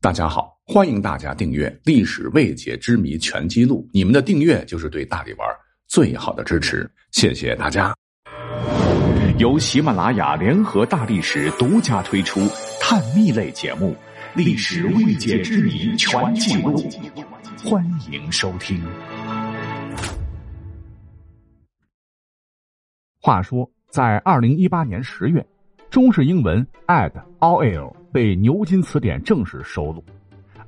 大家好，欢迎大家订阅《历史未解之谜全记录》，你们的订阅就是对大力丸最好的支持，谢谢大家。由喜马拉雅联合大历史独家推出探秘类节目《历史未解之谜全记录》，欢迎收听。话说，在二零一八年十月。中式英文 add oil 被牛津词典正式收录。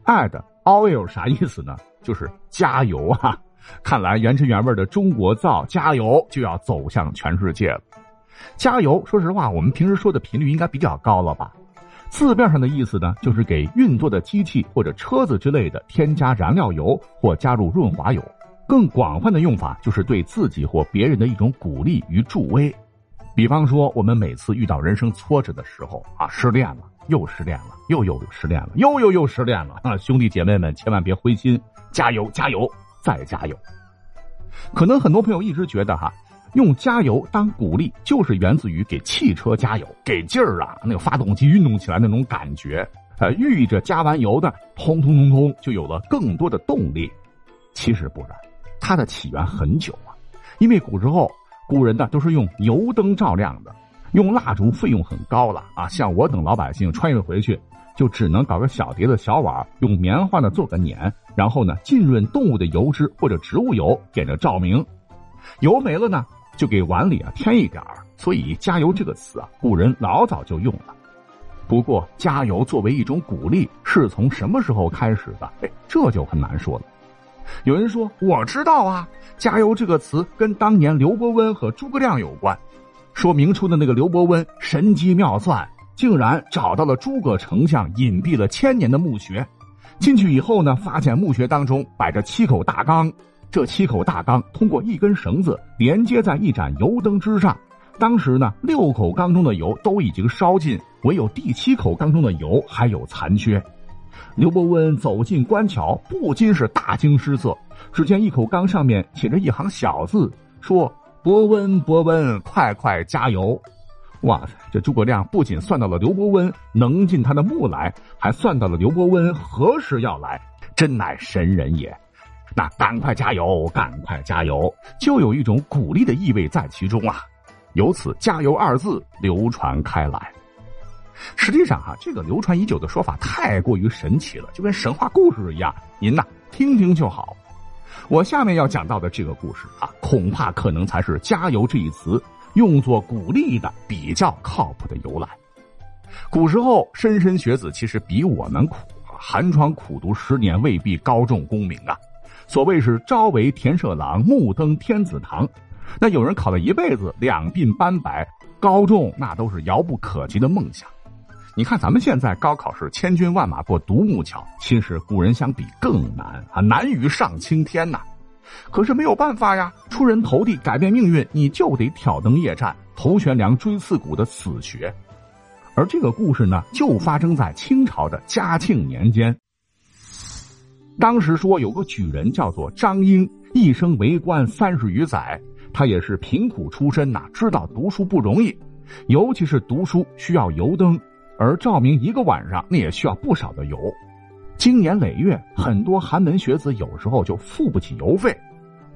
add oil 啥意思呢？就是加油啊！看来原汁原味的中国造加油就要走向全世界了。加油，说实话，我们平时说的频率应该比较高了吧？字面上的意思呢，就是给运作的机器或者车子之类的添加燃料油或加入润滑油。更广泛的用法就是对自己或别人的一种鼓励与助威。比方说，我们每次遇到人生挫折的时候啊，失恋了，又失恋了，又又失恋了，又又又失恋了啊！兄弟姐妹们，千万别灰心，加油，加油，再加油！可能很多朋友一直觉得哈，用加油当鼓励，就是源自于给汽车加油，给劲儿啊，那个发动机运动起来那种感觉，呃，寓意着加完油的，通通通通，就有了更多的动力。其实不然，它的起源很久啊，因为古时候。古人呢都是用油灯照亮的，用蜡烛费用很高了啊！像我等老百姓穿越回去，就只能搞个小碟子、小碗，用棉花呢做个捻，然后呢浸润动物的油脂或者植物油，点着照明。油没了呢，就给碗里啊添一点。所以“加油”这个词啊，古人老早就用了。不过，加油作为一种鼓励，是从什么时候开始的？哎，这就很难说了。有人说：“我知道啊，加油这个词跟当年刘伯温和诸葛亮有关。说明初的那个刘伯温神机妙算，竟然找到了诸葛丞相隐蔽了千年的墓穴。进去以后呢，发现墓穴当中摆着七口大缸，这七口大缸通过一根绳子连接在一盏油灯之上。当时呢，六口缸中的油都已经烧尽，唯有第七口缸中的油还有残缺。”刘伯温走进官桥，不禁是大惊失色。只见一口缸上面写着一行小字，说：“伯温，伯温，快快加油！”哇塞，这诸葛亮不仅算到了刘伯温能进他的墓来，还算到了刘伯温何时要来，真乃神人也。那赶快加油，赶快加油，就有一种鼓励的意味在其中啊。由此“加油”二字流传开来。实际上，哈，这个流传已久的说法太过于神奇了，就跟神话故事一样。您呐，听听就好。我下面要讲到的这个故事啊，恐怕可能才是“加油”这一词用作鼓励的比较靠谱的由来。古时候，莘莘学子其实比我们苦，寒窗苦读十年未必高中功名啊。所谓是朝为田舍郎，暮登天子堂。那有人考了一辈子，两鬓斑白，高中那都是遥不可及的梦想。你看，咱们现在高考是千军万马过独木桥，其实古人相比更难啊，难于上青天呐。可是没有办法呀，出人头地，改变命运，你就得挑灯夜战，头悬梁，锥刺股的死穴。而这个故事呢，就发生在清朝的嘉庆年间。当时说有个举人叫做张英，一生为官三十余载，他也是贫苦出身呐，知道读书不容易，尤其是读书需要油灯。而照明一个晚上，那也需要不少的油，经年累月，很多寒门学子有时候就付不起油费，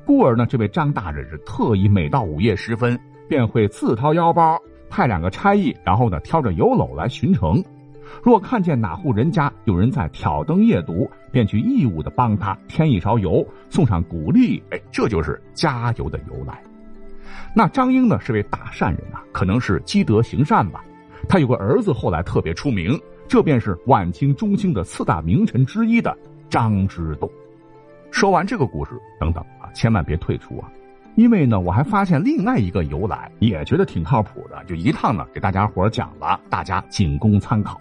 故而呢，这位张大人是特意每到午夜时分，便会自掏腰包派两个差役，然后呢挑着油篓来巡城。若看见哪户人家有人在挑灯夜读，便去义务的帮他添一勺油，送上鼓励。哎，这就是加油的由来。那张英呢是位大善人啊，可能是积德行善吧。他有个儿子，后来特别出名，这便是晚清中兴的四大名臣之一的张之洞。说完这个故事，等等啊，千万别退出啊，因为呢，我还发现另外一个由来，也觉得挺靠谱的，就一趟呢给大家伙讲了，大家仅供参考。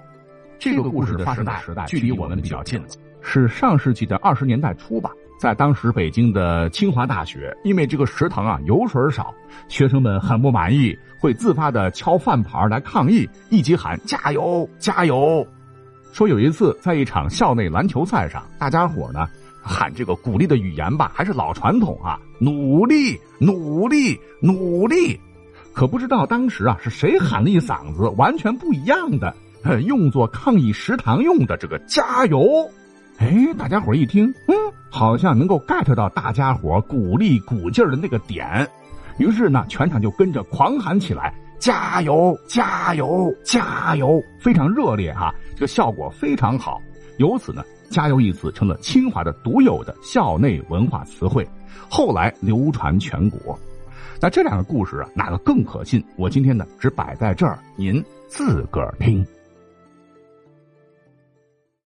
这个故事发生的时代距离我们比较近，是上世纪的二十年代初吧。在当时北京的清华大学，因为这个食堂啊油水少，学生们很不满意，会自发的敲饭盘来抗议，一起喊加油加油。说有一次在一场校内篮球赛上，大家伙呢喊这个鼓励的语言吧，还是老传统啊，努力努力努力。可不知道当时啊是谁喊了一嗓子完全不一样的，用作抗议食堂用的这个加油。哎，大家伙一听，嗯，好像能够 get 到大家伙鼓励鼓劲的那个点，于是呢，全场就跟着狂喊起来：“加油，加油，加油！”非常热烈哈，这个效果非常好。由此呢，“加油”一词成了清华的独有的校内文化词汇，后来流传全国。那这两个故事啊，哪个更可信？我今天呢，只摆在这儿，您自个儿听。